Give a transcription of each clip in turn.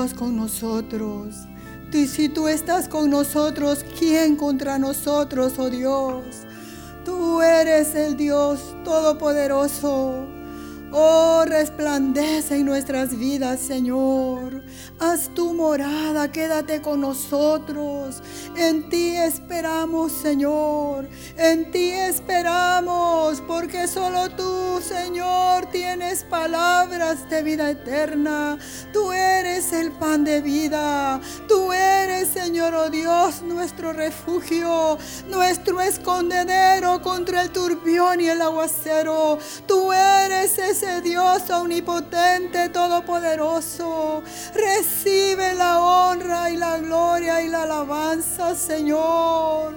Con nosotros. Y si tú estás con nosotros, ¿quién contra nosotros, oh Dios? Tú eres el Dios Todopoderoso. Oh, resplandece en nuestras vidas, Señor. Haz tu morada, quédate con nosotros. En ti esperamos, Señor. En ti esperamos, porque solo tú, Señor, tienes palabras de vida eterna. Tú eres el pan de vida. Tú eres, Señor, oh Dios, nuestro refugio, nuestro escondedero contra el turbión y el aguacero. Tú eres ese Dios omnipotente, todopoderoso. Recibe la honra y la gloria y la alabanza, Señor.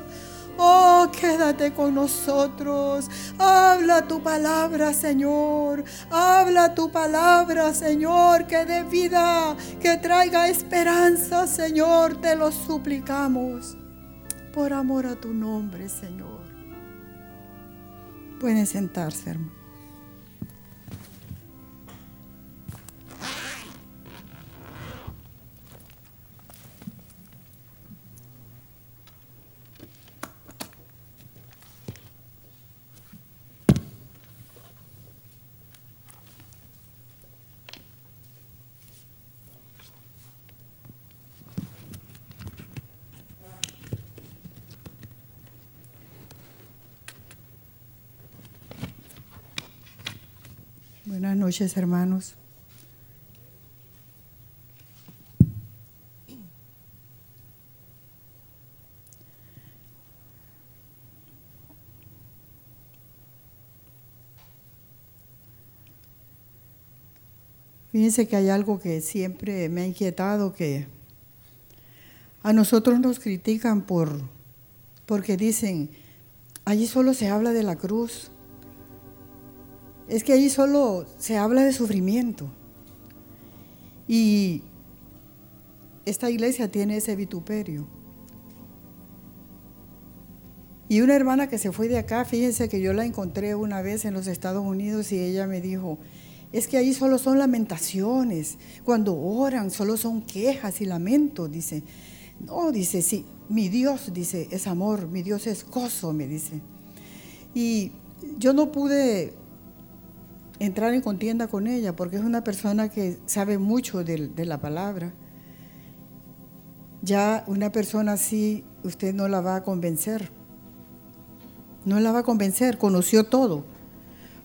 Oh, quédate con nosotros. Habla tu palabra, Señor. Habla tu palabra, Señor, que dé vida, que traiga esperanza, Señor. Te lo suplicamos. Por amor a tu nombre, Señor. Pueden sentarse, hermano. Buenas noches, hermanos. Fíjense que hay algo que siempre me ha inquietado, que a nosotros nos critican por, porque dicen, allí solo se habla de la cruz, es que allí solo se habla de sufrimiento. Y esta iglesia tiene ese vituperio. Y una hermana que se fue de acá, fíjense que yo la encontré una vez en los Estados Unidos y ella me dijo, es que ahí solo son lamentaciones. Cuando oran, solo son quejas y lamentos. Dice, no, dice, sí, mi Dios, dice, es amor, mi Dios es gozo, me dice. Y yo no pude entrar en contienda con ella porque es una persona que sabe mucho de, la palabra. Ya una persona así, usted no la va a convencer. No la va a convencer, conoció todo.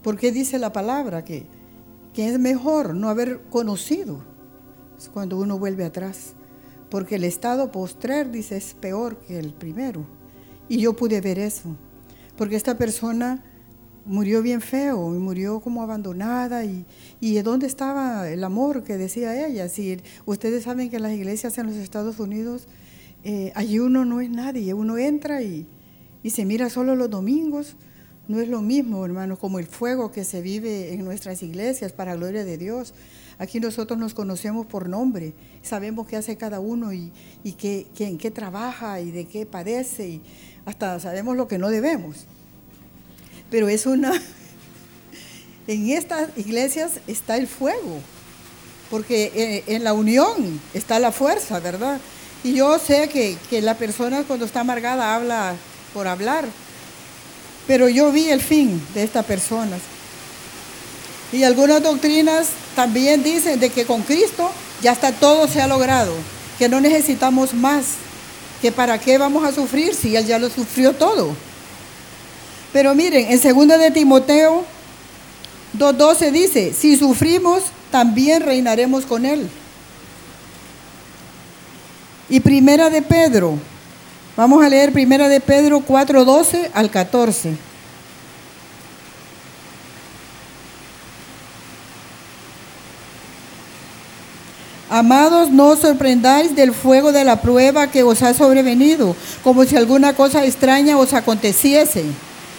Porque dice la palabra que que es mejor no haber conocido es cuando uno vuelve atrás, porque el estado postrer, dice, es peor que el primero. Y yo pude ver eso, porque esta persona murió bien feo y murió como abandonada y, y ¿dónde estaba el amor que decía ella? Si ustedes saben que en las iglesias en los Estados Unidos eh, allí uno no es nadie, uno entra y, y se mira solo los domingos no es lo mismo, hermanos, como el fuego que se vive en nuestras iglesias para gloria de Dios. Aquí nosotros nos conocemos por nombre, sabemos qué hace cada uno y, qué, en qué trabaja y de qué padece y hasta sabemos lo que no debemos. Pero es una... En estas iglesias está el fuego, porque eh, en, la unión está la fuerza, ¿verdad? Y yo sé que, que la persona cuando está amargada habla por hablar, pero yo vi el fin de estas personas. Y algunas doctrinas también dicen de que con Cristo ya está todo se ha logrado, que no necesitamos más, que para qué vamos a sufrir si Él ya lo sufrió todo. Pero miren, en 2 de Timoteo 2.12 dice, si sufrimos, también reinaremos con Él. Y primera de Pedro Vamos a leer primera de Pedro 4:12 al 14. Amados, no os sorprendáis del fuego de la prueba que os ha sobrevenido, como si alguna cosa extraña os aconteciese,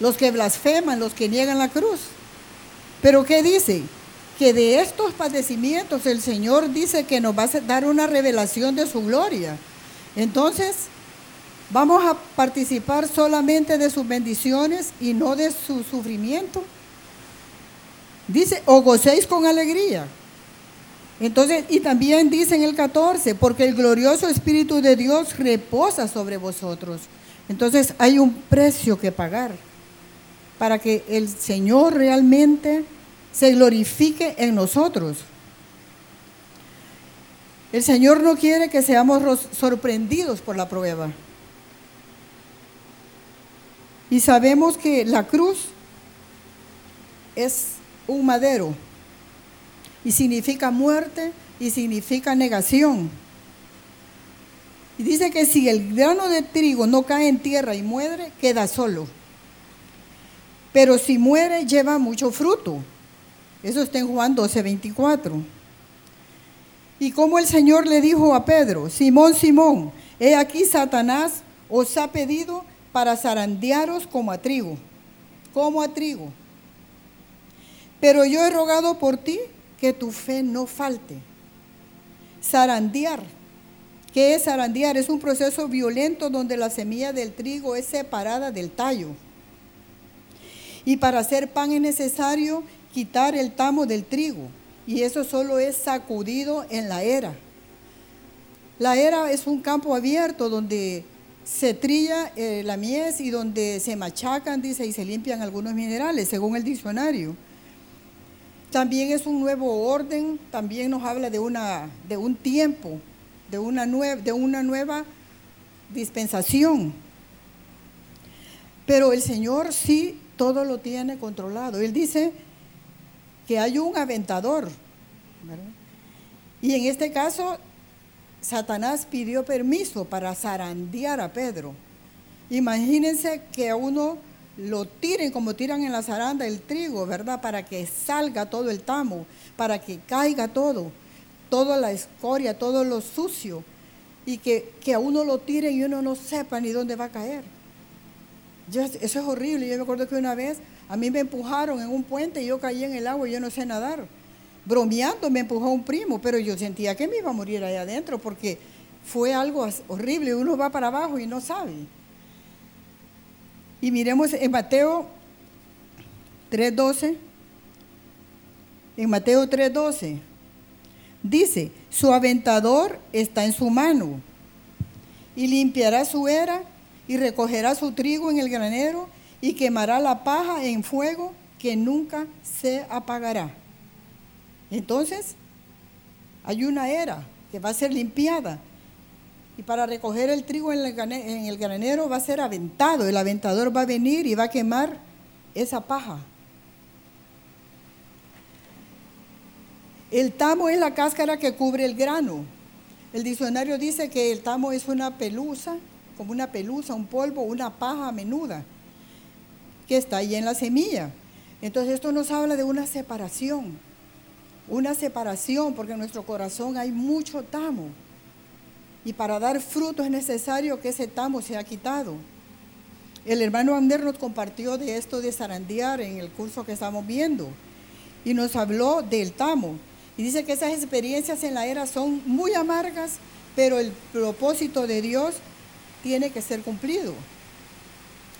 Los que blasfeman, los que niegan la cruz. Pero ¿qué dice? Que de estos padecimientos el Señor dice que nos va a dar una revelación de su gloria. Entonces, vamos a participar solamente de sus bendiciones y no de su sufrimiento. Dice, o gocéis con alegría. Entonces, y también dice en el 14, porque el glorioso Espíritu de Dios reposa sobre vosotros. Entonces hay un precio que pagar para que el Señor realmente se glorifique en nosotros. El Señor no quiere que seamos sorprendidos por la prueba. Y sabemos que la cruz es un madero y significa muerte y significa negación. Y dice que si el grano de trigo no cae en tierra y muere, queda solo. Pero si muere, lleva mucho fruto. Eso está en Juan 12, 24. Y como el Señor le dijo a Pedro, Simón, Simón, he aquí Satanás os ha pedido para zarandearos como a trigo, como a trigo. Pero yo he rogado por ti que tu fe no falte. Zarandear ¿Qué es zarandear? Es un proceso violento donde la semilla del trigo es separada del tallo. Y para hacer pan es necesario quitar el tamo del trigo. Y eso solo es sacudido en la era. La era es un campo abierto donde se trilla eh, la mies y donde se machacan, dice, y se limpian algunos minerales, según el diccionario. También es un nuevo orden, también nos habla de, una, de un tiempo de una, de una nueva dispensación. Pero el Señor sí todo lo tiene controlado. Él dice que hay un aventador. Y en este caso, Satanás pidió permiso para zarandear a Pedro. Imagínense que a uno lo tiren como tiran en la zaranda el trigo, ¿verdad? Para que salga todo el tamo, para que caiga todo toda la escoria, todo lo sucio, y que, a uno lo tiren y uno no sepa ni dónde va a caer. Eso es horrible. Yo me acuerdo que una vez a mí me empujaron en un puente y yo caí en el agua y yo no sé nadar. Bromeando me empujó un primo, pero yo sentía que me iba a morir ahí adentro porque fue algo horrible. Uno va para abajo y no sabe. Y miremos en Mateo 3.12. En Mateo 3.12. Dice, su aventador está en su mano y limpiará su era y recogerá su trigo en el granero y quemará la paja en fuego que nunca se apagará. Entonces, hay una era que va a ser limpiada y para recoger el trigo en el granero va a ser aventado. El aventador va a venir y va a quemar esa paja. El tamo es la cáscara que cubre el grano. El diccionario dice que el tamo es una pelusa, como una pelusa, un polvo, una paja menuda, que está ahí en la semilla. Entonces esto nos habla de una separación, una separación, porque en nuestro corazón hay mucho tamo. Y para dar fruto es necesario que ese tamo sea quitado. El hermano Ander nos compartió de esto de zarandear en el curso que estamos viendo y nos habló del tamo. Y dice que esas experiencias en la era son muy amargas, pero el propósito de Dios tiene que ser cumplido.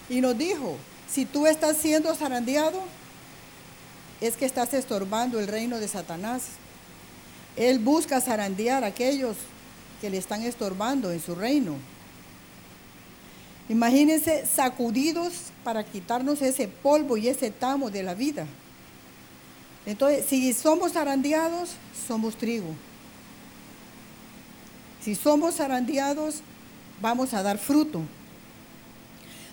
Y nos dijo, si tú estás siendo zarandeado, es que estás estorbando el reino de Satanás. Él busca zarandear a aquellos que le están estorbando en su reino. Imagínense sacudidos para quitarnos ese polvo y ese tamo de la vida. Entonces, si somos zarandeados, somos trigo. Si somos zarandeados, vamos a dar fruto.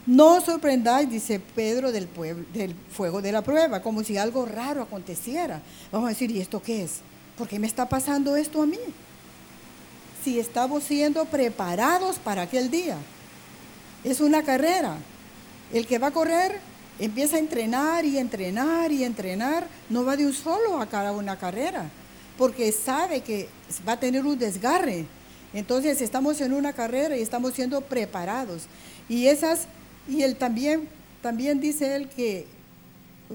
No os sorprendáis, dice Pedro, del, del fuego de la prueba, como si algo raro aconteciera. Vamos a decir, ¿y esto qué es? ¿Por qué me está pasando esto a mí? Si estamos siendo preparados para aquel día. Es una carrera. El que va a correr empieza a entrenar y entrenar y entrenar, no va de un solo a cada una carrera, porque sabe que va a tener un desgarre. Entonces estamos en una carrera y estamos siendo preparados. Y esas, y él también, también dice él que,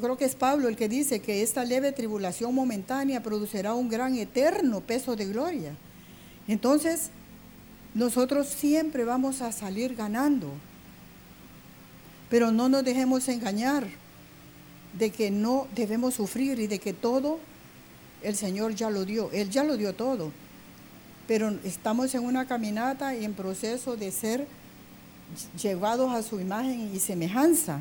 creo que es Pablo el que dice que esta leve tribulación momentánea producirá un gran eterno peso de gloria. Entonces, nosotros siempre vamos a salir ganando. Pero no nos dejemos engañar de que no debemos sufrir y de que todo el Señor ya lo dio. Él ya lo dio todo. Pero estamos en una caminata y en proceso de ser llevados a su imagen y semejanza.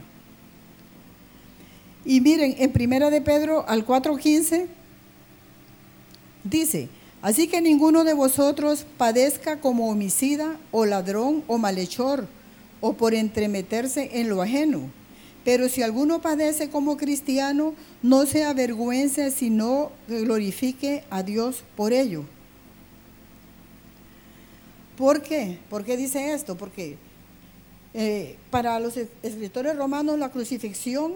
Y miren, en Primera de Pedro al 4:15 dice, así que ninguno de vosotros padezca como homicida o ladrón o malhechor o por entremeterse en lo ajeno pero si alguno padece como cristiano, no se avergüence, sino glorifique a Dios por ello. ¿Por qué? ¿Por qué dice esto? Porque eh, para los escritores romanos la crucifixión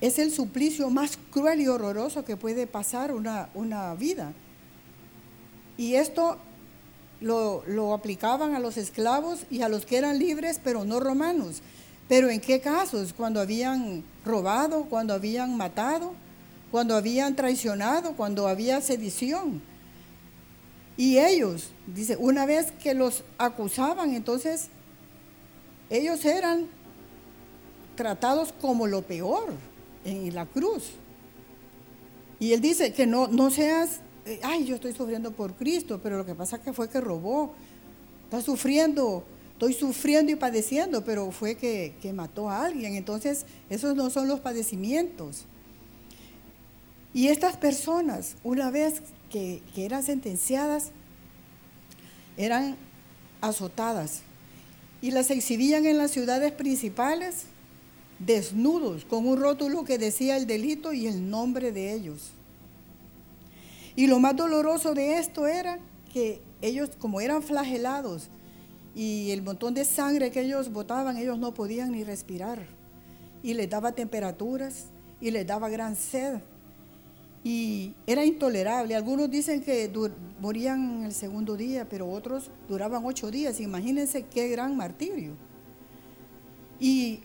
es el suplicio más cruel y horroroso que puede pasar una, una vida. Y esto lo, lo aplicaban a los esclavos y a los que eran libres, pero no romanos. Pero ¿en qué casos? Cuando habían robado, cuando habían matado, cuando habían traicionado, cuando había sedición. Y ellos, dice, una vez que los acusaban, entonces ellos eran tratados como lo peor en la cruz. Y él dice que no, no seas, eh, ay, yo estoy sufriendo por Cristo, pero lo que pasa que fue que robó, está sufriendo estoy sufriendo y padeciendo, pero fue que, mató a alguien. Entonces, esos no son los padecimientos. Y estas personas, una vez que, eran sentenciadas, eran azotadas y las exhibían en las ciudades principales desnudos, con un rótulo que decía el delito y el nombre de ellos. Y lo más doloroso de esto era que ellos, como eran flagelados, y el montón de sangre que ellos botaban, ellos no podían ni respirar. Y les daba temperaturas y les daba gran sed. Y era intolerable. Algunos dicen que morían el segundo día, pero otros duraban ocho días. Imagínense qué gran martirio. Y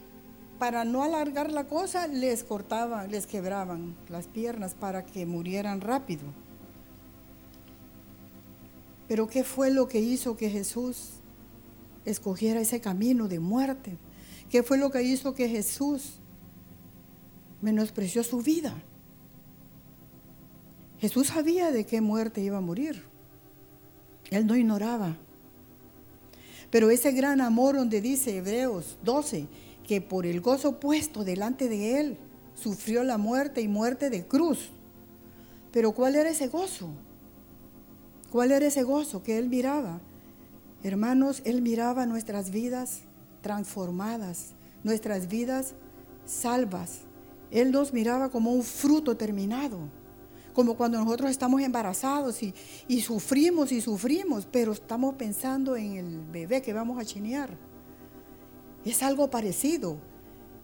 para no alargar la cosa, les cortaban, les quebraban las piernas para que murieran rápido. Pero ¿qué fue lo que hizo que Jesús escogiera ese camino de muerte. ¿Qué fue lo que hizo que Jesús menospreció su vida? Jesús sabía de qué muerte iba a morir. Él no ignoraba. Pero ese gran amor donde dice Hebreos 12, que por el gozo puesto delante de él, sufrió la muerte y muerte de cruz. Pero ¿cuál era ese gozo? ¿Cuál era ese gozo que él miraba? Hermanos, Él miraba nuestras vidas transformadas, nuestras vidas salvas. Él nos miraba como un fruto terminado, como cuando nosotros estamos embarazados y, sufrimos y sufrimos, pero estamos pensando en el bebé que vamos a chinear. Es algo parecido.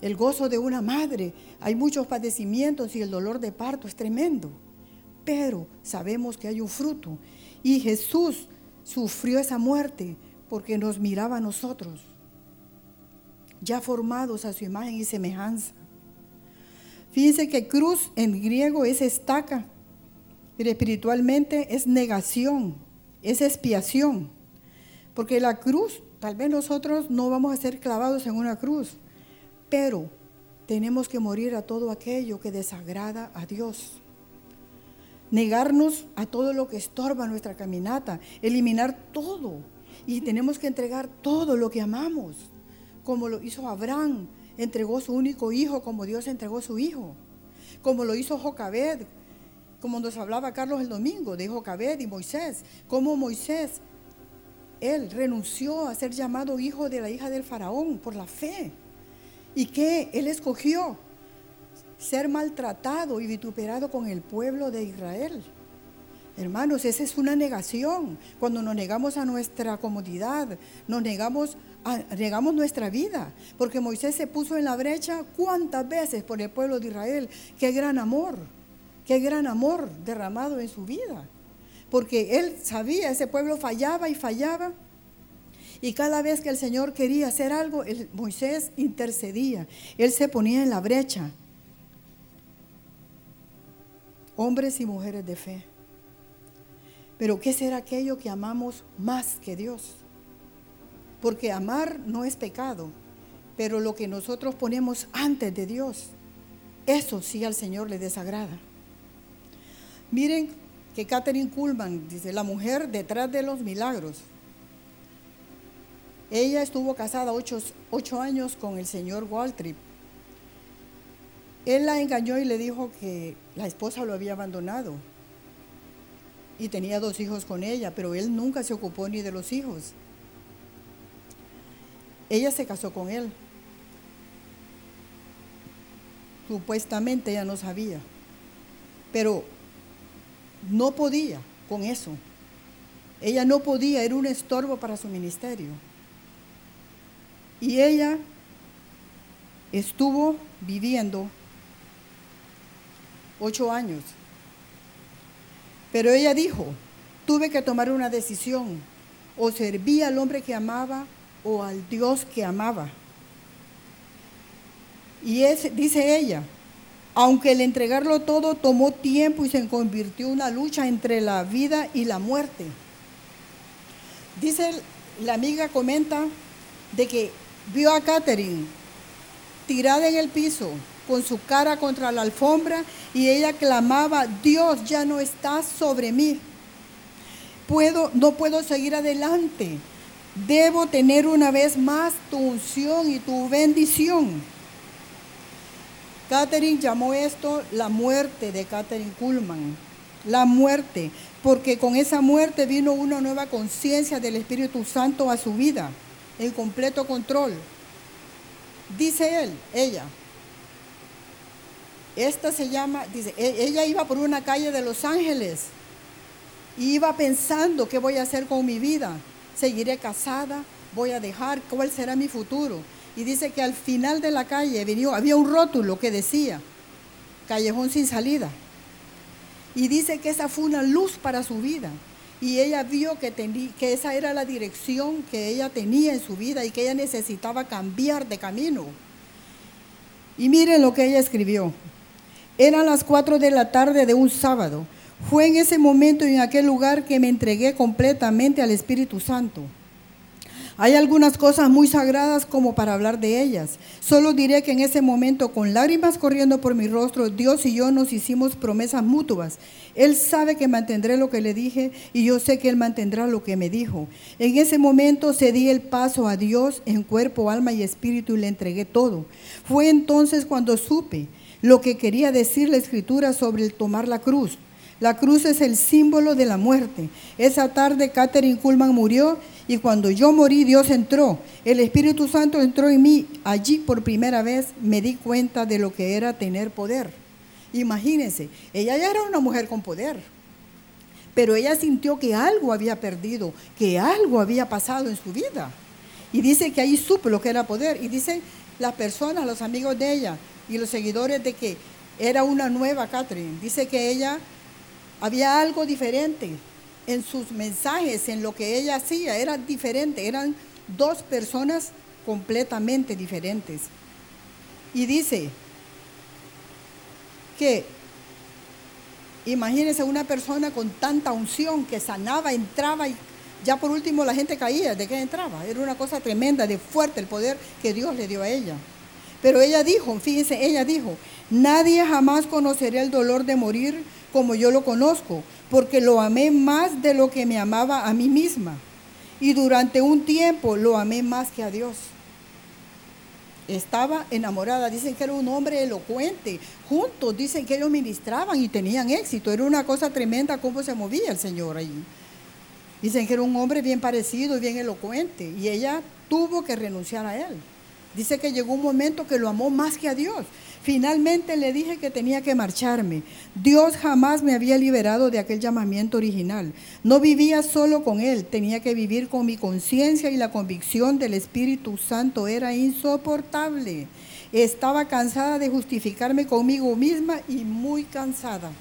El gozo de una madre. Hay muchos padecimientos y el dolor de parto es tremendo. Pero sabemos que hay un fruto. Y Jesús sufrió esa muerte porque nos miraba a nosotros, ya formados a su imagen y semejanza. Fíjense que cruz en griego es estaca, pero espiritualmente es negación, es expiación. Porque la cruz, tal vez nosotros no vamos a ser clavados en una cruz, pero tenemos que morir a todo aquello que desagrada a Dios negarnos a todo lo que estorba nuestra caminata, eliminar todo. Y tenemos que entregar todo lo que amamos, como lo hizo Abraham, entregó su único hijo como Dios entregó su hijo, como lo hizo Jocabed, como nos hablaba Carlos el domingo de Jocabed y Moisés, como Moisés, él renunció a ser llamado hijo de la hija del faraón por la fe. ¿Y qué? Él escogió ser maltratado y vituperado con el pueblo de Israel. Hermanos, esa es una negación. Cuando nos negamos a nuestra comodidad, nos negamos, a, negamos nuestra vida. Porque Moisés se puso en la brecha cuántas veces por el pueblo de Israel. Qué gran amor, qué gran amor derramado en su vida. Porque él sabía, ese pueblo fallaba y fallaba. Y cada vez que el Señor quería hacer algo, Moisés intercedía. Él se ponía en la brecha. Hombres y mujeres de fe. Pero ¿qué será aquello que amamos más que Dios? Porque amar no es pecado, pero lo que nosotros ponemos antes de Dios, eso sí al Señor le desagrada. Miren que Catherine Kuhlman dice, la mujer detrás de los milagros. Ella estuvo casada ocho, ocho años con el señor Waltrip. Él la engañó y le dijo que la esposa lo había abandonado y tenía dos hijos con ella, pero él nunca se ocupó ni de los hijos. Ella se casó con él. Supuestamente ella no sabía, pero no podía con eso. Ella no podía, era un estorbo para su ministerio. Y ella estuvo viviendo ocho años. Pero ella dijo, tuve que tomar una decisión, o servía al hombre que amaba o al Dios que amaba. Y dice ella, aunque el entregarlo todo tomó tiempo y se convirtió en una lucha entre la vida y la muerte. Dice, la amiga comenta de que vio a Catherine tirada en el piso, con su cara contra la alfombra, y ella clamaba, Dios ya no está sobre mí. Puedo, no puedo seguir adelante. Debo tener una vez más tu unción y tu bendición. Catherine llamó esto la muerte de Catherine Kuhlman. La muerte, porque con esa muerte vino una nueva conciencia del Espíritu Santo a su vida, en completo control. Dice él, ella. Esta se llama, dice, e, ella iba por una calle de Los Ángeles y iba pensando qué voy a hacer con mi vida. Seguiré casada, voy a dejar, cuál será mi futuro. Y dice que al final de la calle había un rótulo que decía, callejón sin salida. Y dice que esa fue una luz para su vida. Y ella vio que, que esa era la dirección que ella tenía en su vida y que ella necesitaba cambiar de camino. Y miren lo que ella escribió. Eran las cuatro de la tarde de un sábado. Fue en ese momento y en aquel lugar que me entregué completamente al Espíritu Santo. Hay algunas cosas muy sagradas como para hablar de ellas. Solo diré que en ese momento, con lágrimas corriendo por mi rostro, Dios y yo nos hicimos promesas mutuas. Él sabe que mantendré lo que le dije y yo sé que Él mantendrá lo que me dijo. En ese momento cedí el paso a Dios en cuerpo, alma y espíritu y le entregué todo. Fue entonces cuando supe lo que quería decir la escritura sobre el tomar la cruz. La cruz es el símbolo de la muerte. Esa tarde Catherine Kuhlman murió y cuando yo morí, Dios entró. El Espíritu Santo entró en mí. Allí por primera vez me di cuenta de lo que era tener poder. Imagínense, ella ya era una mujer con poder. Pero ella sintió que algo había perdido, que algo había pasado en su vida. Y dice que ahí supo lo que era poder. Y dice las personas, los amigos de ella y los seguidores de que era una nueva Catherine. Dice que ella había algo diferente en sus mensajes, en lo que ella hacía, era diferente, eran dos personas completamente diferentes. Y dice que imagínense una persona con tanta unción que sanaba, entraba y ya por último la gente caía, ¿de qué entraba? Era una cosa tremenda, de fuerte el poder que Dios le dio a ella. Pero ella dijo, fíjense, ella dijo, nadie jamás conocerá el dolor de morir como yo lo conozco, porque lo amé más de lo que me amaba a mí misma. Y durante un tiempo lo amé más que a Dios. Estaba enamorada, dicen que era un hombre elocuente. Juntos dicen que ellos ministraban y tenían éxito. Era una cosa tremenda cómo se movía el Señor allí. Dicen que era un hombre bien parecido y bien elocuente. Y ella tuvo que renunciar a él. Dice que llegó un momento que lo amó más que a Dios. Finalmente le dije que tenía que marcharme. Dios jamás me había liberado de aquel llamamiento original. No vivía solo con Él, tenía que vivir con mi conciencia y la convicción del Espíritu Santo era insoportable. Estaba cansada de justificarme conmigo misma y muy cansada.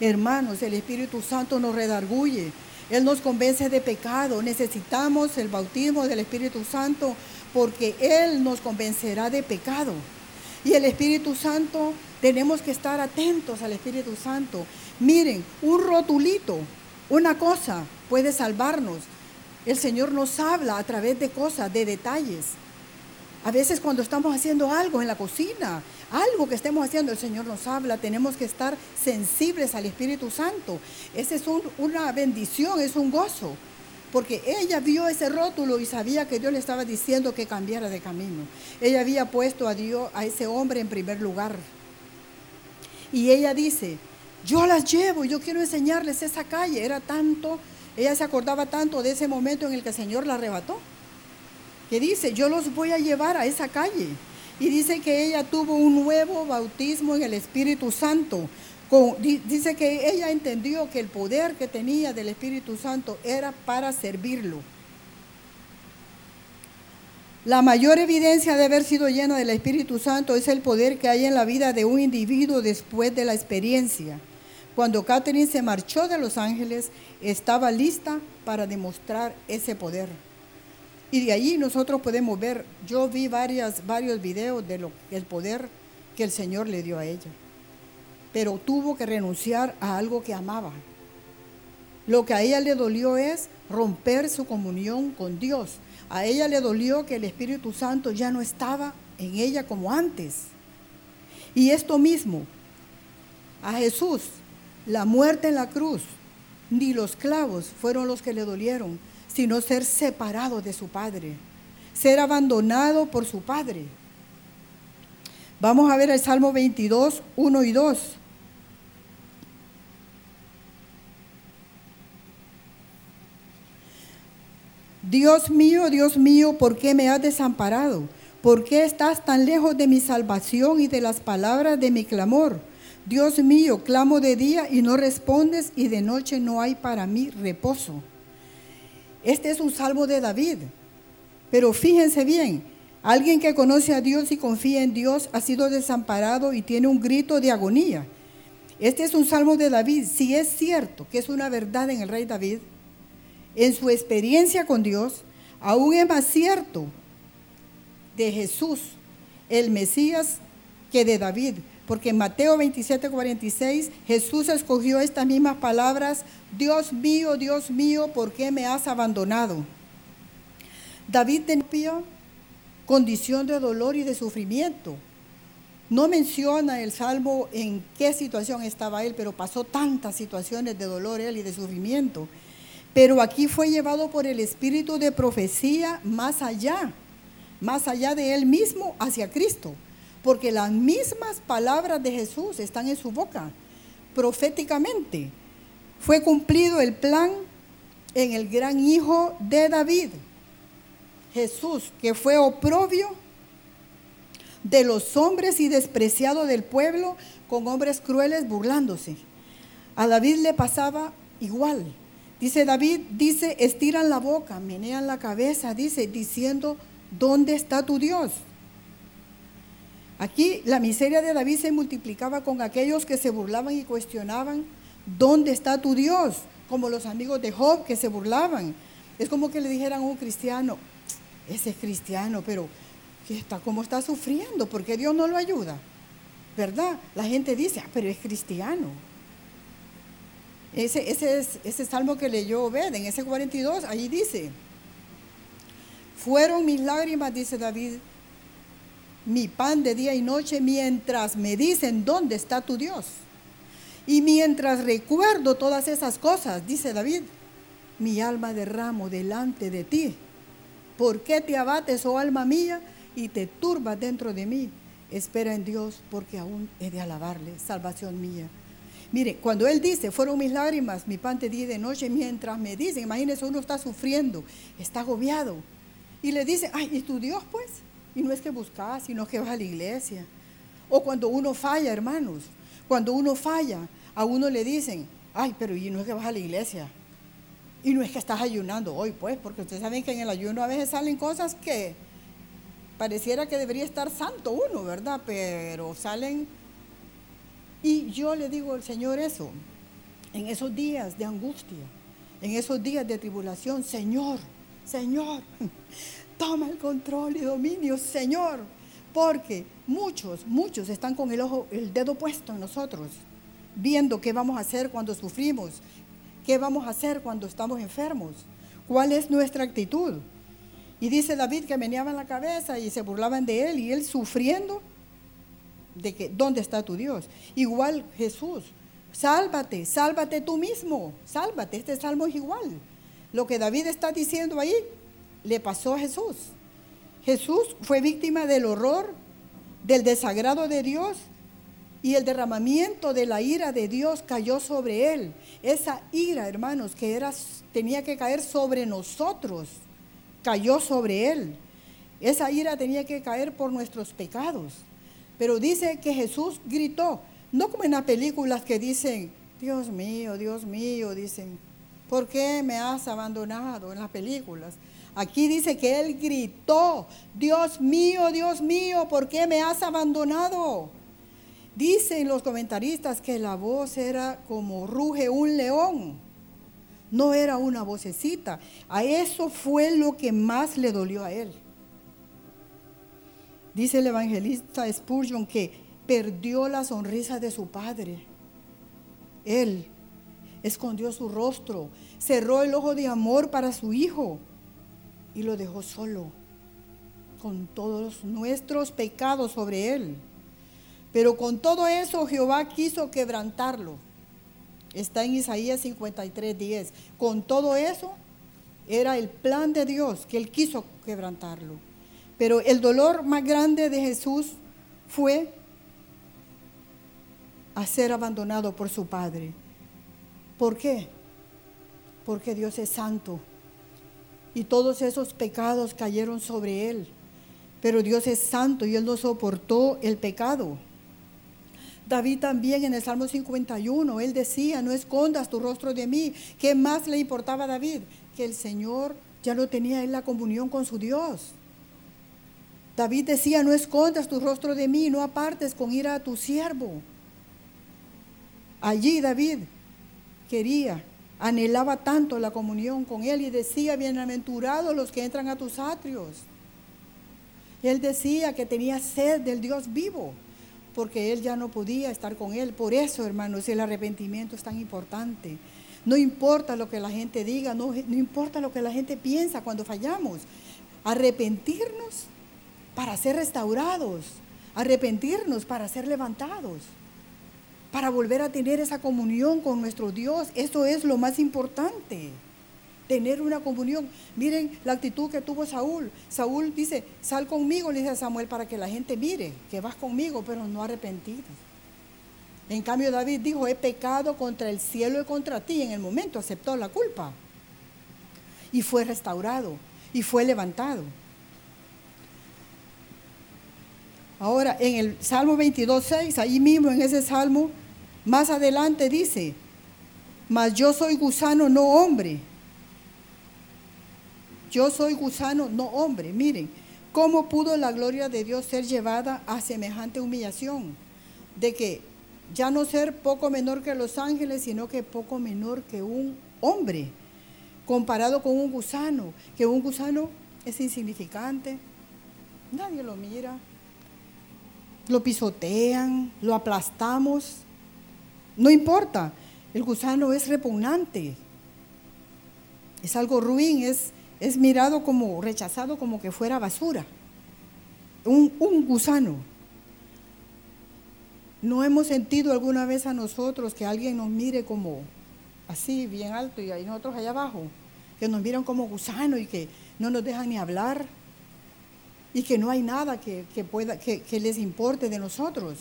Hermanos, el Espíritu Santo nos redarguye. Él nos convence de pecado. Necesitamos el bautismo del Espíritu Santo porque Él nos convencerá de pecado. Y el Espíritu Santo, tenemos que estar atentos al Espíritu Santo. Miren, un rotulito, una cosa puede salvarnos. El Señor nos habla a través de cosas, de detalles. A veces cuando estamos haciendo algo en la cocina, algo que estemos haciendo, el Señor nos habla, tenemos que estar sensibles al Espíritu Santo. Esa es una bendición, es un gozo. Porque ella vio ese rótulo y sabía que Dios le estaba diciendo que cambiara de camino. Ella había puesto a Dios, a ese hombre en primer lugar. Y ella dice, yo las llevo, yo quiero enseñarles esa calle. Era tanto, ella se acordaba tanto de ese momento en el que el Señor la arrebató. Que dice, yo los voy a llevar a esa calle. Y dice que ella tuvo un nuevo bautismo en el Espíritu Santo dice que ella entendió que el poder que tenía del Espíritu Santo era para servirlo. La mayor evidencia de haber sido llena del Espíritu Santo es el poder que hay en la vida de un individuo después de la experiencia. Cuando Catherine se marchó de Los Ángeles, estaba lista para demostrar ese poder. Y de allí nosotros podemos ver, yo vi varios videos de lo, el poder que el Señor le dio a ella pero tuvo que renunciar a algo que amaba. Lo que a ella le dolió es romper su comunión con Dios. A ella le dolió que el Espíritu Santo ya no estaba en ella como antes. Y esto mismo, a Jesús, la muerte en la cruz, ni los clavos fueron los que le dolieron, sino ser separado de su Padre, ser abandonado por su Padre. Vamos a ver el Salmo 22, 1 y 2. Dios mío, Dios mío, ¿por qué me has desamparado? ¿Por qué estás tan lejos de mi salvación y de las palabras de mi clamor? Dios mío, clamo de día y no respondes y de noche no hay para mí reposo. Este es un salmo de David. Pero fíjense bien, alguien que conoce a Dios y confía en Dios ha sido desamparado y tiene un grito de agonía. Este es un salmo de David. Si es cierto que es una verdad en el rey David, en su experiencia con Dios, aún es más cierto de Jesús, el Mesías, que de David. Porque en Mateo 27, 46, Jesús escogió estas mismas palabras, Dios mío, Dios mío, ¿por qué me has abandonado? David tenía condición de dolor y de sufrimiento. No menciona el Salmo en qué situación estaba él, pero pasó tantas situaciones de dolor y de sufrimiento. Pero aquí fue llevado por el espíritu de profecía más allá, más allá de él mismo hacia Cristo, porque las mismas palabras de Jesús están en su boca, proféticamente. Fue cumplido el plan en el gran hijo de David, Jesús, que fue oprobio de los hombres y despreciado del pueblo, con hombres crueles burlándose. A David le pasaba igual. Dice David, dice, estiran la boca, menean la cabeza, dice, diciendo, ¿dónde está tu Dios? Aquí la miseria de David se multiplicaba con aquellos que se burlaban y cuestionaban, ¿dónde está tu Dios? Como los amigos de Job que se burlaban. Es como que le dijeran a un cristiano, ese es cristiano, pero está, ¿cómo está sufriendo? porque Dios no lo ayuda? ¿Verdad? La gente dice, ah, pero es cristiano. Ese, ese, es, ese salmo que leyó Obed, en ese 42, allí dice, fueron mis lágrimas, dice David, mi pan de día y noche, mientras me dicen, ¿dónde está tu Dios? Y mientras recuerdo todas esas cosas, dice David, mi alma derramo delante de ti. ¿Por qué te abates, oh alma mía, y te turbas dentro de mí? Espera en Dios, porque aún he de alabarle, salvación mía. Mire, cuando él dice, fueron mis lágrimas, mi pan te di de noche, mientras me dicen, imagínese, uno está sufriendo, está agobiado. Y le dice, ay, ¿y tu Dios pues? Y no es que buscas, sino que vas a la iglesia. O cuando uno falla, hermanos, cuando uno falla, a uno le dicen, ay, pero y no es que vas a la iglesia. Y no es que estás ayunando hoy, pues, porque ustedes saben que en el ayuno a veces salen cosas que pareciera que debería estar santo uno, ¿verdad? Pero salen y yo le digo al Señor eso. en esos días de angustia, en esos días de tribulación, Señor, Señor, toma el control y dominio, Señor, porque muchos, muchos están con el ojo, el dedo puesto en nosotros, viendo qué vamos a hacer cuando sufrimos, qué vamos a hacer cuando estamos enfermos, cuál es nuestra actitud. Y dice David que meneaban la cabeza y se burlaban de él y él sufriendo de que, ¿dónde está tu Dios? Igual Jesús, sálvate, sálvate tú mismo, sálvate, este salmo es igual. Lo que David está diciendo ahí le pasó a Jesús. Jesús fue víctima del horror, del desagrado de Dios y el derramamiento de la ira de Dios cayó sobre él. Esa ira, hermanos, que era, tenía que caer sobre nosotros cayó sobre él. Esa ira tenía que caer por nuestros pecados. Pero dice que Jesús gritó, no como en las películas que dicen, Dios mío, Dios mío, dicen, ¿por qué me has abandonado en las películas? Aquí dice que él gritó, Dios mío, Dios mío, ¿por qué me has abandonado? Dicen los comentaristas que la voz era como ruge un león. No era una vocecita. A eso fue lo que más le dolió a él. Dice el evangelista Spurgeon que perdió la sonrisa de su padre. Él escondió su rostro, cerró el ojo de amor para su hijo y lo dejó solo con todos nuestros pecados sobre él. Pero con todo eso Jehová quiso quebrantarlo Está en Isaías 53, 10. Con todo eso, era el plan de Dios que Él quiso quebrantarlo. Pero el dolor más grande de Jesús fue a ser abandonado por su Padre. ¿Por qué? Porque Dios es santo. Y todos esos pecados cayeron sobre Él. Pero Dios es santo y Él no soportó el pecado. David también en el Salmo 51, él decía, no escondas tu rostro de mí. ¿Qué más le importaba a David? Que el Señor ya lo tenía en la comunión con su Dios. David decía, no escondas tu rostro de mí, no apartes con ira a tu siervo. Allí David quería, anhelaba tanto la comunión con él y decía, bienaventurados los que entran a tus atrios. Él decía que tenía sed del Dios vivo porque él ya no podía estar con él. Por eso, hermanos, el arrepentimiento es tan importante. No importa lo que la gente diga, no, no importa lo que la gente piensa cuando fallamos. Arrepentirnos para ser restaurados, arrepentirnos para ser levantados, para volver a tener esa comunión con nuestro Dios. Eso es lo más importante tener una comunión. Miren la actitud que tuvo Saúl. Saúl dice, sal conmigo, le dice a Samuel, para que la gente mire que vas conmigo, pero no arrepentido. En cambio David dijo, he pecado contra el cielo y contra ti. En el momento aceptó la culpa. Y fue restaurado y fue levantado. Ahora, en el Salmo 22, 6, ahí mismo en ese salmo, más adelante dice, mas yo soy gusano, no hombre, yo soy gusano, no hombre. Miren, ¿cómo pudo la gloria de Dios ser llevada a semejante humillación? De que ya no ser poco menor que los ángeles, sino que poco menor que un hombre, comparado con un gusano, que un gusano es insignificante, nadie lo mira, lo pisotean, lo aplastamos, no importa, el gusano es repugnante, es algo ruin, es es mirado como rechazado como que fuera basura, un, gusano. ¿No hemos sentido alguna vez a nosotros que alguien nos mire como así, bien alto, y hay nosotros allá abajo? Que nos miran como gusano y que no nos dejan ni hablar y que no hay nada que, pueda, que, que, les importe de nosotros.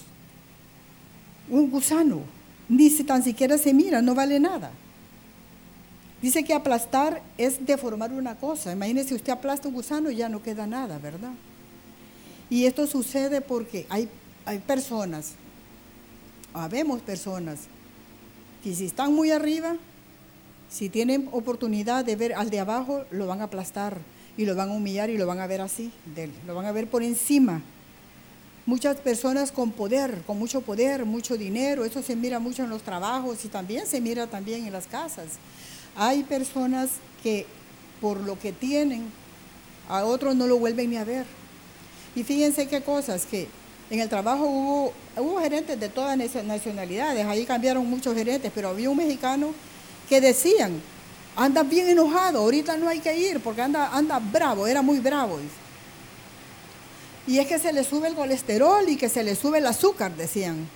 Un gusano, ni si tan siquiera se mira, no vale nada. Dice que aplastar es deformar una cosa. Imagínese, usted aplasta un gusano y ya no queda nada, ¿verdad? Y esto sucede porque hay, hay personas, habemos personas, que si están muy arriba, si tienen oportunidad de ver al de abajo, lo van a aplastar y lo van a humillar y lo van a ver así, lo van a ver por encima. muchas personas con poder, con mucho poder, mucho dinero. Eso se mira mucho en los trabajos y también se mira también en las casas. Hay personas que por lo que tienen, a otros no lo vuelven ni a ver. Y fíjense qué cosas, que en el trabajo hubo, hubo gerentes de todas nacionalidades, ahí cambiaron muchos gerentes, pero había un mexicano que decían, anda bien enojado, ahorita no hay que ir porque anda, anda bravo, era muy bravo. Y es que se le sube el colesterol y que se le sube el azúcar, decían.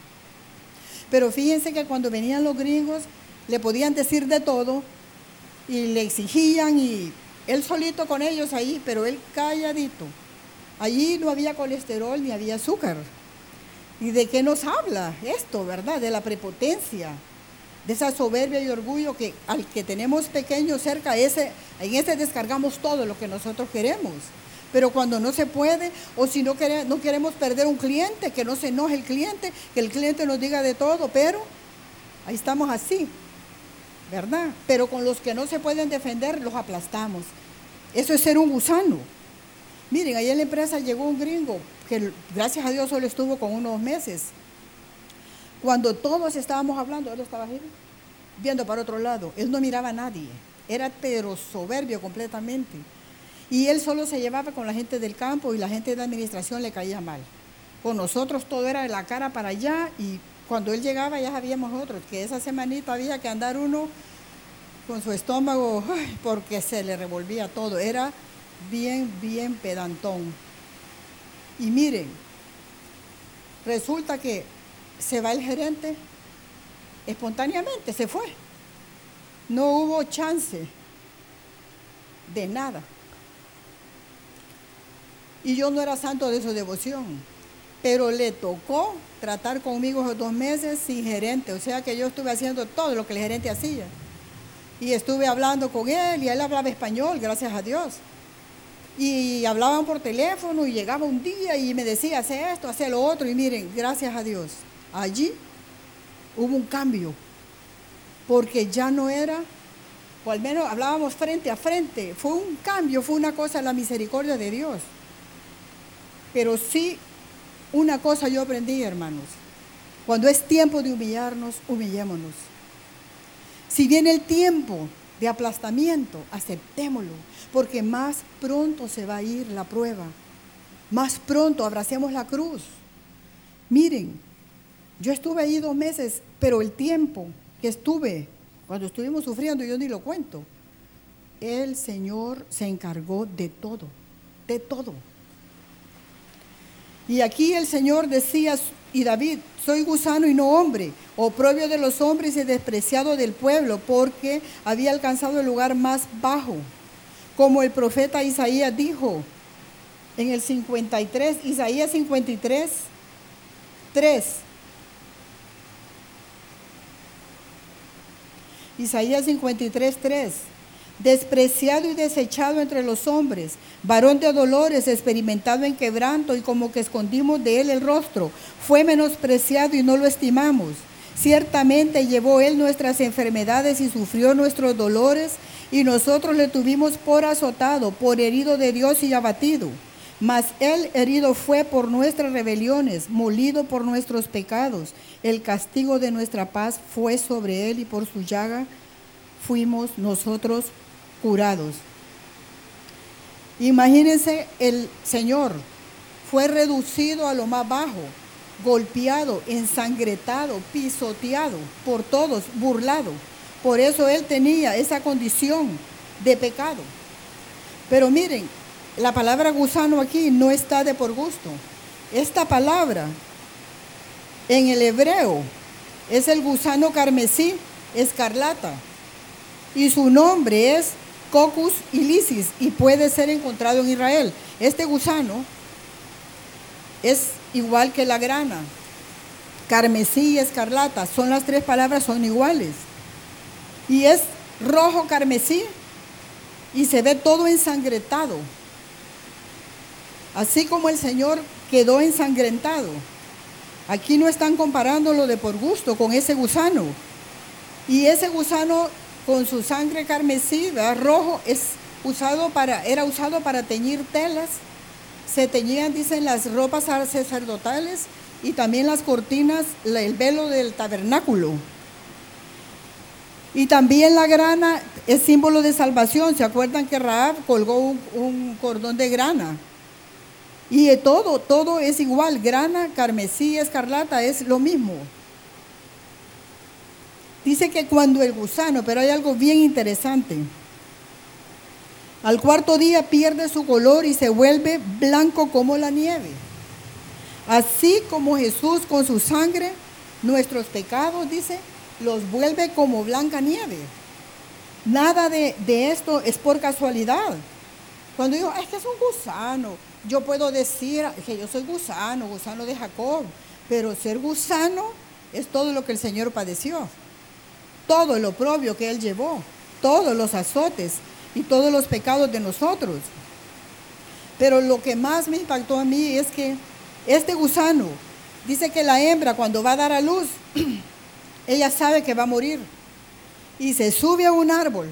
Pero fíjense que cuando venían los gringos le podían decir de todo y le exigían y él solito con ellos ahí, pero él calladito. Allí no había colesterol ni había azúcar. ¿Y de qué nos habla esto, verdad? De la prepotencia, de esa soberbia y orgullo que al que tenemos pequeño cerca, ese, en ese descargamos todo lo que nosotros queremos. Pero cuando no se puede, o si no, queremos, no queremos perder un cliente, que no se enoje el cliente, que el cliente nos diga de todo, pero ahí estamos así, ¿verdad? Pero con los que no se pueden defender, los aplastamos. Eso es ser un gusano. Miren, ahí en la empresa llegó un gringo, que gracias a Dios solo estuvo con unos meses. Cuando todos estábamos hablando, él estaba ahí, viendo para otro lado. Él no miraba a nadie. Era pero soberbio completamente. Y él solo se llevaba con la gente del campo y la gente de la administración le caía mal. Con nosotros todo era de la cara para allá y cuando él llegaba ya sabíamos otros que esa semanita había que andar uno con su estómago porque se le revolvía todo. Era bien, bien pedantón. Y miren, resulta que se va el gerente espontáneamente, se fue. No hubo chance de nada. Y yo no era santo de su devoción, pero le tocó tratar conmigo esos dos meses sin gerente, o sea que yo estuve haciendo todo lo que el gerente hacía. Y estuve hablando con él y él hablaba español, gracias a Dios. Y hablaban por teléfono y llegaba un día y me decía, hace esto, hace lo otro. Y miren, gracias a Dios, allí hubo un cambio, porque ya no era, o al menos hablábamos frente a frente, fue un cambio, fue una cosa, la misericordia de Dios. Pero sí, una cosa yo aprendí, hermanos. Cuando es tiempo de humillarnos, humillémonos. Si viene el tiempo de aplastamiento, aceptémoslo, porque más pronto se va a ir la prueba. Más pronto abracemos la cruz. Miren, yo estuve ahí dos meses, pero el tiempo que estuve, cuando estuvimos sufriendo, yo ni lo cuento, el Señor se encargó de todo, de todo. Y aquí el Señor decía, y David, soy gusano y no hombre, oprobio de los hombres y despreciado del pueblo, porque había alcanzado el lugar más bajo. Como el profeta Isaías dijo en el 53, Isaías 53, 3. Isaías 53, 3 despreciado y desechado entre los hombres, varón de dolores, experimentado en quebranto y como que escondimos de él el rostro, fue menospreciado y no lo estimamos. Ciertamente llevó él nuestras enfermedades y sufrió nuestros dolores, y nosotros le tuvimos por azotado, por herido de Dios y abatido. Mas él herido fue por nuestras rebeliones, molido por nuestros pecados. El castigo de nuestra paz fue sobre él y por su llaga fuimos nosotros curados. Imagínense, el Señor fue reducido a lo más bajo, golpeado, ensangretado, pisoteado por todos, burlado. Por eso Él tenía esa condición de pecado. Pero miren, la palabra gusano aquí no está de por gusto. Esta palabra en el hebreo es el gusano carmesí, escarlata. Y su nombre es Cocus ilicis y puede ser encontrado en Israel. Este gusano es igual que la grana. Carmesí y escarlata, son las tres palabras, son iguales. Y es rojo carmesí y se ve todo ensangrentado. Así como el Señor quedó ensangrentado. Aquí no están comparándolo de por gusto con ese gusano. Y ese gusano con su sangre carmesí, rojo, es usado para, era usado para teñir telas se teñían, dicen, las ropas sacerdotales y también las cortinas, el velo del tabernáculo. Y también la grana es símbolo de salvación. ¿Se acuerdan que Raab colgó un, cordón de grana? Y todo, todo es igual. Grana, carmesí, escarlata, es lo mismo. Dice que cuando el gusano, pero hay algo bien interesante. Al cuarto día pierde su color y se vuelve blanco como la nieve. Así como Jesús con su sangre, nuestros pecados, dice, los vuelve como blanca nieve. Nada de, esto es por casualidad. Cuando digo, es que es un gusano, yo puedo decir que yo soy gusano, gusano de Jacob, pero ser gusano es todo lo que el Señor padeció, todo lo propio que Él llevó, todos los azotes y todos los pecados de nosotros. Pero lo que más me impactó a mí es que este gusano dice que la hembra cuando va a dar a luz, ella sabe que va a morir y se sube a un árbol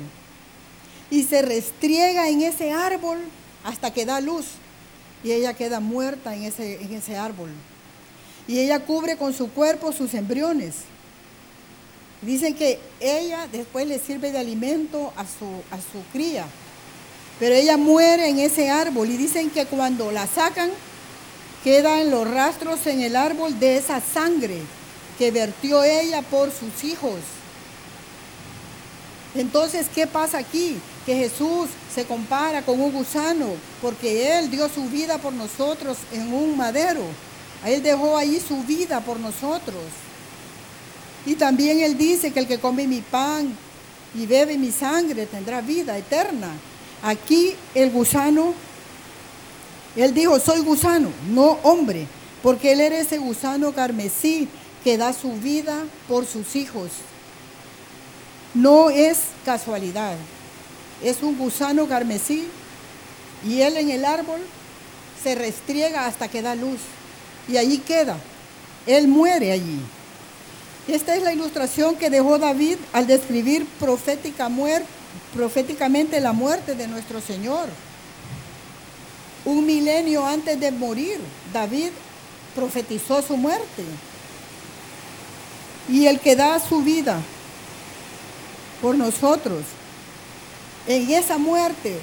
y se restriega en ese árbol hasta que da luz y ella queda muerta en ese, en ese árbol. Y ella cubre con su cuerpo sus embriones. Dicen que ella después le sirve de alimento a su, a su cría, pero ella muere en ese árbol y dicen que cuando la sacan, quedan los rastros en el árbol de esa sangre que vertió ella por sus hijos. Entonces, ¿qué pasa aquí? Que Jesús se compara con un gusano, porque Él dio su vida por nosotros en un madero. Él dejó ahí su vida por nosotros. Y también Él dice que el que come mi pan y bebe mi sangre tendrá vida eterna. Aquí el gusano, Él dijo, soy gusano, no hombre, porque Él era ese gusano carmesí que da su vida por sus hijos. No es casualidad, es un gusano carmesí y él en el árbol se restriega hasta que da luz y allí queda. Él muere allí. Esta es la ilustración que dejó David al describir profética proféticamente la muerte de nuestro Señor. Un milenio antes de morir, David profetizó su muerte y el que da su vida por nosotros. En esa muerte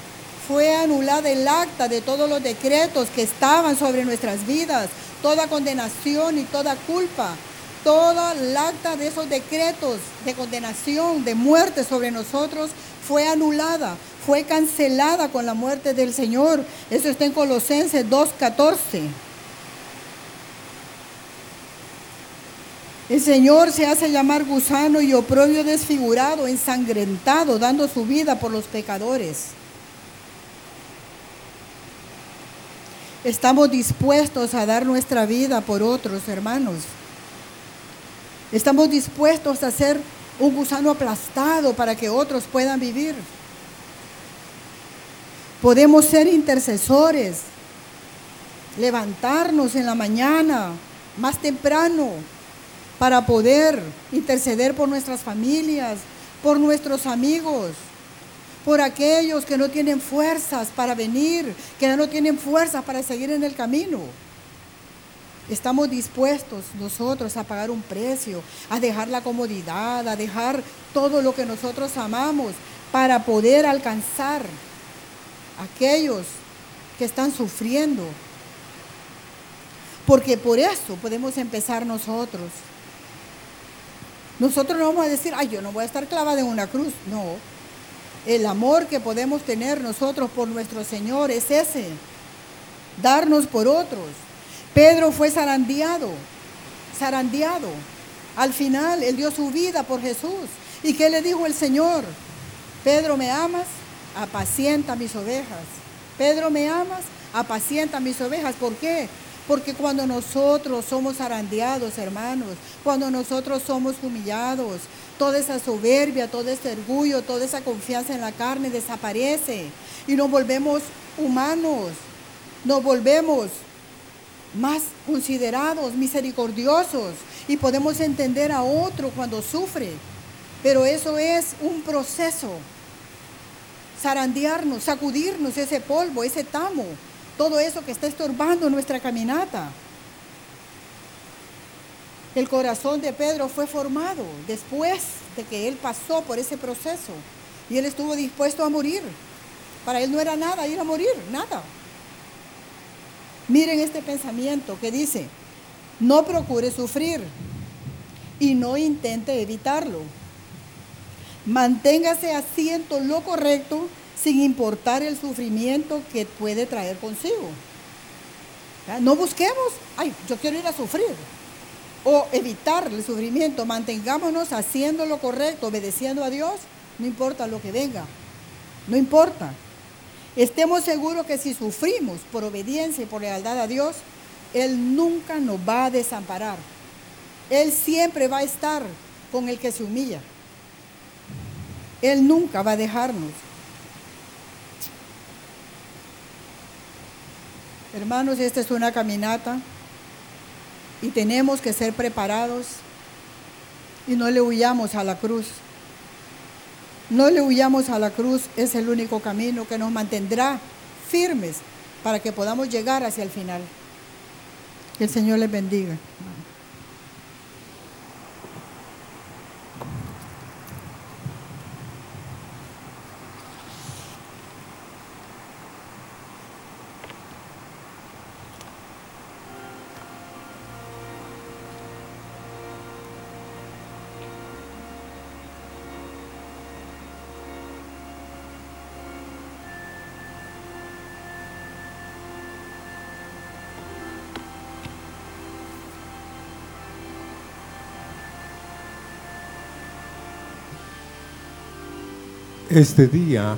fue anulada el acta de todos los decretos que estaban sobre nuestras vidas, toda condenación y toda culpa, toda el acta de esos decretos de condenación, de muerte sobre nosotros, fue anulada, fue cancelada con la muerte del Señor. Eso está en Colosenses 2.14. El Señor se hace llamar gusano y oprobio desfigurado, ensangrentado, dando su vida por los pecadores. Estamos dispuestos a dar nuestra vida por otros, hermanos. Estamos dispuestos a ser un gusano aplastado para que otros puedan vivir. Podemos ser intercesores, levantarnos en la mañana, más temprano, para poder interceder por nuestras familias, por nuestros amigos, por aquellos que no tienen fuerzas para venir, que no tienen fuerzas para seguir en el camino. Estamos dispuestos nosotros a pagar un precio, a dejar la comodidad, a dejar todo lo que nosotros amamos para poder alcanzar a aquellos que están sufriendo. Porque por eso podemos empezar nosotros. Nosotros no vamos a decir, ay, yo no voy a estar clavada en una cruz. No. El amor que podemos tener nosotros por nuestro Señor es ese. Darnos por otros. Pedro fue zarandeado. Zarandeado. Al final, él dio su vida por Jesús. ¿Y qué le dijo el Señor? Pedro, ¿me amas? Apacienta mis ovejas. Pedro, ¿me amas? Apacienta mis ovejas. ¿Por qué? Porque cuando nosotros somos arandeados, hermanos, cuando nosotros somos humillados, toda esa soberbia, todo ese orgullo, toda esa confianza en la carne desaparece y nos volvemos humanos, nos volvemos más considerados, misericordiosos y podemos entender a otro cuando sufre. Pero eso es un proceso. Zarandearnos, sacudirnos ese polvo, ese tamo todo eso que está estorbando nuestra caminata. El corazón de Pedro fue formado después de que él pasó por ese proceso y él estuvo dispuesto a morir. Para él no era nada ir a morir, nada. Miren este pensamiento que dice, no procure sufrir y no intente evitarlo. Manténgase haciendo lo correcto sin importar el sufrimiento que puede traer consigo. No busquemos, ay, yo quiero ir a sufrir o evitar el sufrimiento. Mantengámonos haciendo lo correcto, obedeciendo a Dios, no importa lo que venga, no importa. Estemos seguros que si sufrimos por obediencia y por lealtad a Dios, Él nunca nos va a desamparar. Él siempre va a estar con el que se humilla. Él nunca va a dejarnos. Hermanos, esta es una caminata y tenemos que ser preparados y no le huyamos a la cruz. No le huyamos a la cruz, es el único camino que nos mantendrá firmes para que podamos llegar hacia el final. Que el Señor les bendiga. Este día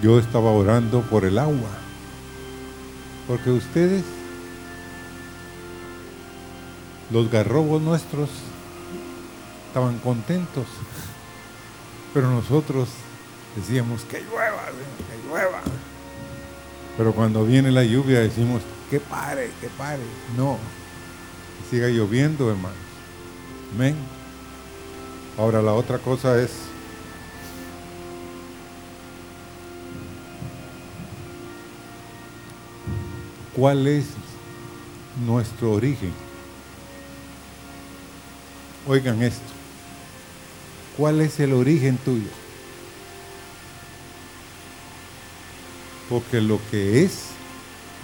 yo estaba orando por el agua, porque ustedes, los garrobos nuestros, estaban contentos, pero nosotros decíamos que llueva, que llueva. Pero cuando viene la lluvia decimos que pare, que pare. No, siga lloviendo, hermanos. Amén. Ahora la otra cosa es cuál es nuestro origen. Oigan esto. ¿Cuál es el origen tuyo? Porque lo que es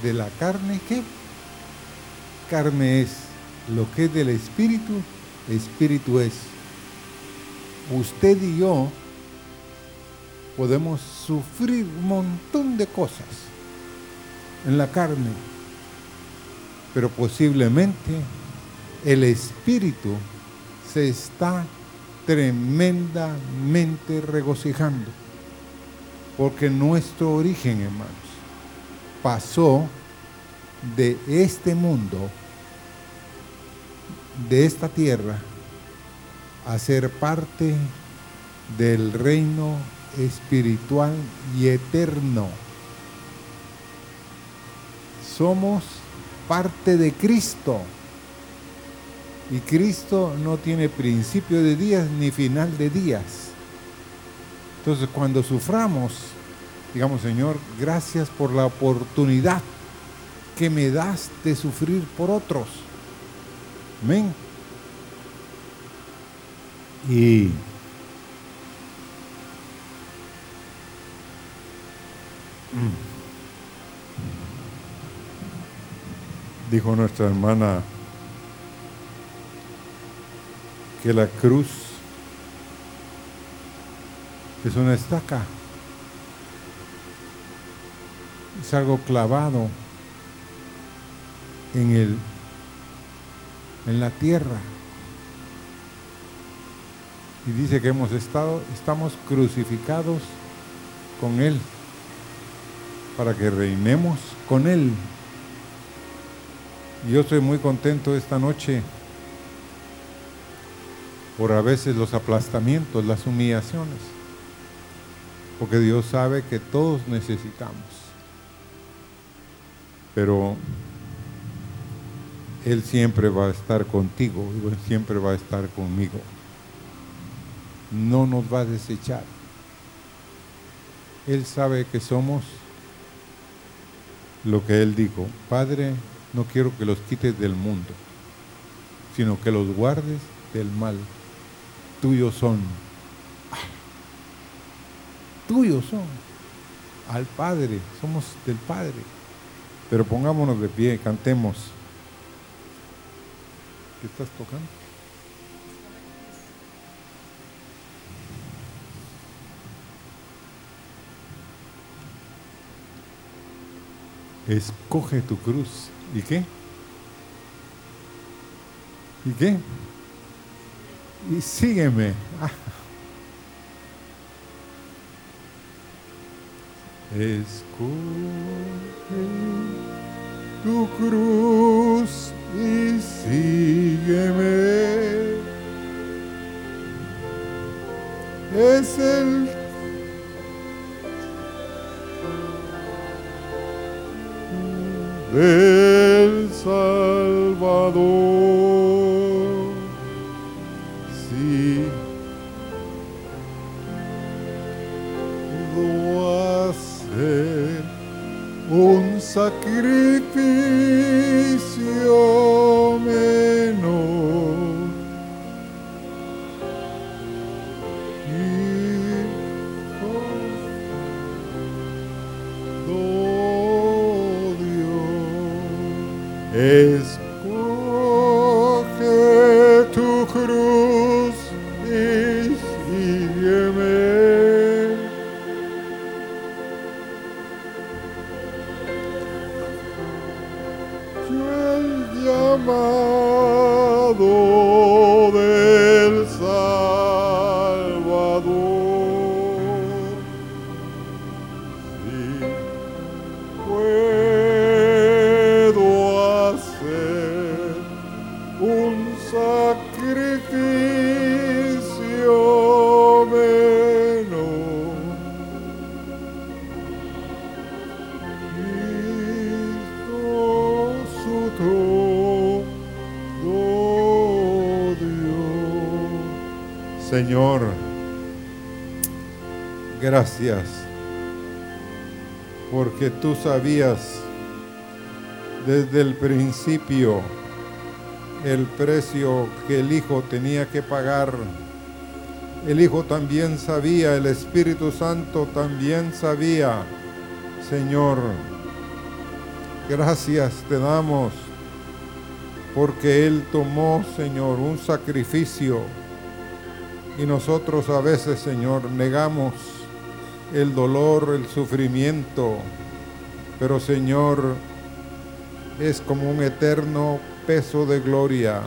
de la carne, ¿qué? Carne es. Lo que es del espíritu, espíritu es. Usted y yo podemos sufrir un montón de cosas en la carne, pero posiblemente el espíritu se está tremendamente regocijando, porque nuestro origen, hermanos, pasó de este mundo, de esta tierra, a ser parte del reino espiritual y eterno somos parte de Cristo. Y Cristo no tiene principio de días ni final de días. Entonces cuando suframos, digamos, Señor, gracias por la oportunidad que me das de sufrir por otros. Amén. Y mm. Dijo nuestra hermana que la cruz es una estaca, es algo clavado en el en la tierra. Y dice que hemos estado, estamos crucificados con Él para que reinemos con Él yo estoy muy contento esta noche por a veces los aplastamientos, las humillaciones, porque Dios sabe que todos necesitamos. Pero Él siempre va a estar contigo, Él siempre va a estar conmigo. No nos va a desechar. Él sabe que somos lo que él dijo, Padre, no quiero que los quites del mundo, sino que los guardes del mal. Tuyos son. Tuyos son. Al Padre, somos del Padre. Pero pongámonos de pie, cantemos. ¿Qué estás tocando? Escoge tu cruz. ¿Y qué? ¿Y qué? Y sígueme. Ah. Escoge tu cruz y sígueme. Es el del Salvador. Sí, pudo hacer un sacrificio gracias porque tú sabías desde el principio el precio que el Hijo tenía que pagar. El Hijo también sabía, el Espíritu Santo también sabía. Señor, gracias te damos porque Él tomó, Señor, un sacrificio y nosotros a veces, Señor, negamos el dolor, el sufrimiento, pero Señor, es como un eterno peso de gloria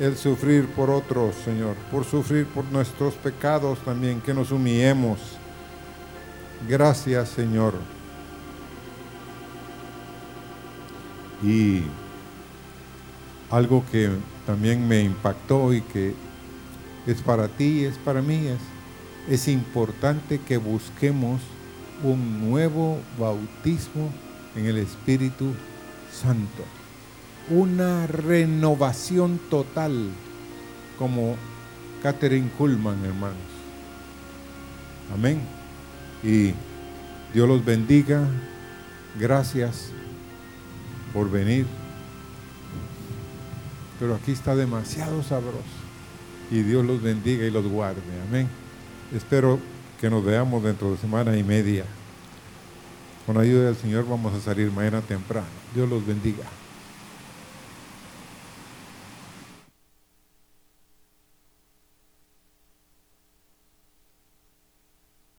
el sufrir por otros, Señor, por sufrir por nuestros pecados también, que nos humillemos. Gracias, Señor. Y algo que también me impactó y que es para ti, es para mí, es, es importante que busquemos un nuevo bautismo en el Espíritu Santo. Una renovación total, como Catherine Kuhlman, hermanos. Amén. Y Dios los bendiga. Gracias por venir. Pero aquí está demasiado sabroso. Y Dios los bendiga y los guarde. Amén. Espero que nos veamos dentro de semana y media. Con ayuda del Señor vamos a salir mañana temprano. Dios los bendiga.